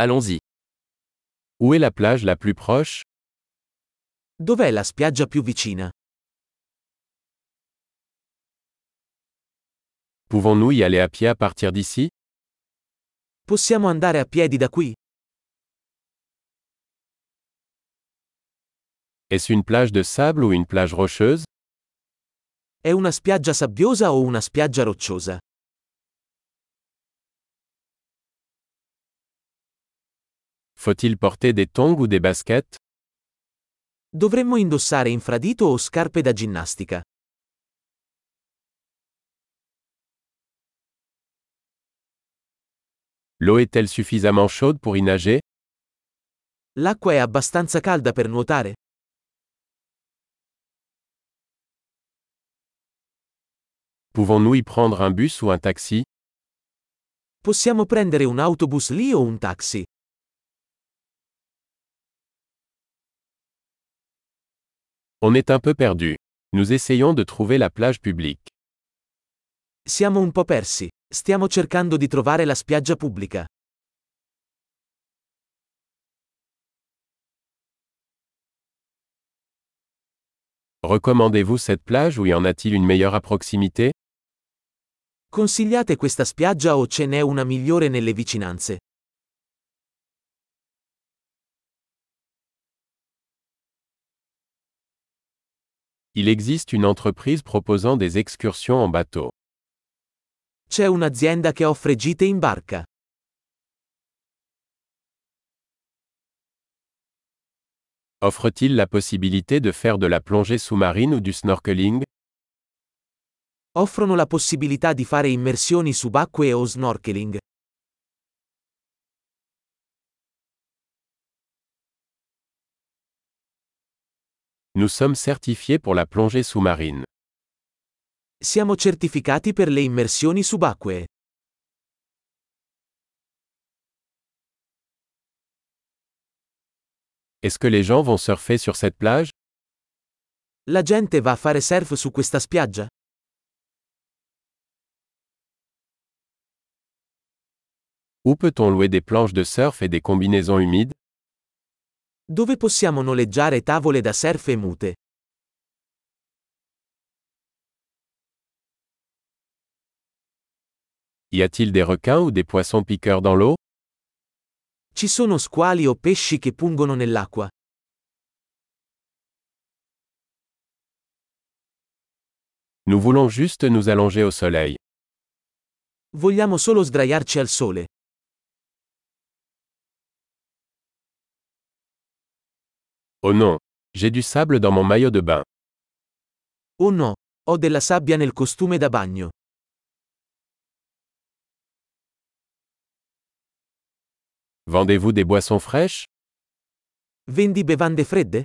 Allons-y. Où est la plage la plus proche? Dov'è la spiaggia più vicina? Pouvons-nous y aller à pied à partir d'ici? Possiamo andare a piedi da qui? Est-ce une plage de sable ou une plage rocheuse? È una spiaggia sabbiosa o una spiaggia rocciosa? Faut-il porter des tongs ou des baskets? Dovremmo indossare infradito o scarpe da ginnastica? L'eau est-elle suffisamment chaude pour y nager? L'acqua è abbastanza calda per nuotare? Pouvons-nous y prendre un bus ou un taxi? Possiamo prendere un autobus lì o un taxi? On est un peu perdu. Nous essayons de trouver la plage publique. Siamo un po' persi. Stiamo cercando di trovare la spiaggia pubblica. Recommandez-vous cette plage ou y en a-t-il une meilleure à proximité? Consigliate questa spiaggia o ce n'è una migliore nelle vicinanze? Il existe une entreprise proposant des excursions en bateau. C'è un'azienda che offre gite in barca. Offre-t-il la possibilité de faire de la plongée sous-marine ou du snorkeling? Offrono la possibilità di fare immersioni subacquee o snorkeling. Nous sommes certifiés pour la plongée sous-marine. Siamo certificati per le immersioni subacquee. Est-ce que les gens vont surfer sur cette plage? La gente va a fare surf su questa spiaggia? Où peut-on louer des planches de surf et des combinaisons humides? Dove possiamo noleggiare tavole da surf e mute? Y a-t-il des requins ou des poissons piqueurs dans l'eau Ci sono squali o pesci che pungono nell'acqua? Nous voulons juste nous allonger au soleil. Vogliamo solo sdraiarci al sole. Oh non, j'ai du sable dans mon maillot de bain. Oh no, ho della sabbia nel costume da bagno. Vendez-vous des boissons fraîches? Vendi bevande fredde?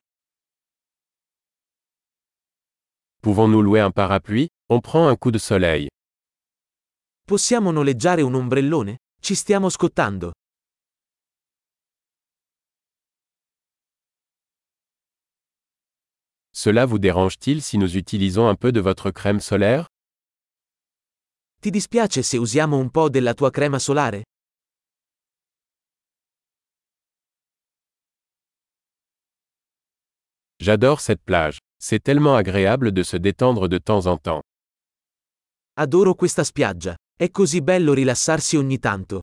Pouvons-nous louer un parapluie? On prend un coup de soleil. Possiamo noleggiare un ombrellone? Ci stiamo scottando. Cela vous dérange-t-il si nous utilisons un peu de votre crème solaire? Ti dispiace se usiamo un po' della tua crema solare? J'adore cette plage. C'est tellement agréable de se détendre de temps en temps. Adoro questa spiaggia. È così bello rilassarsi ogni tanto.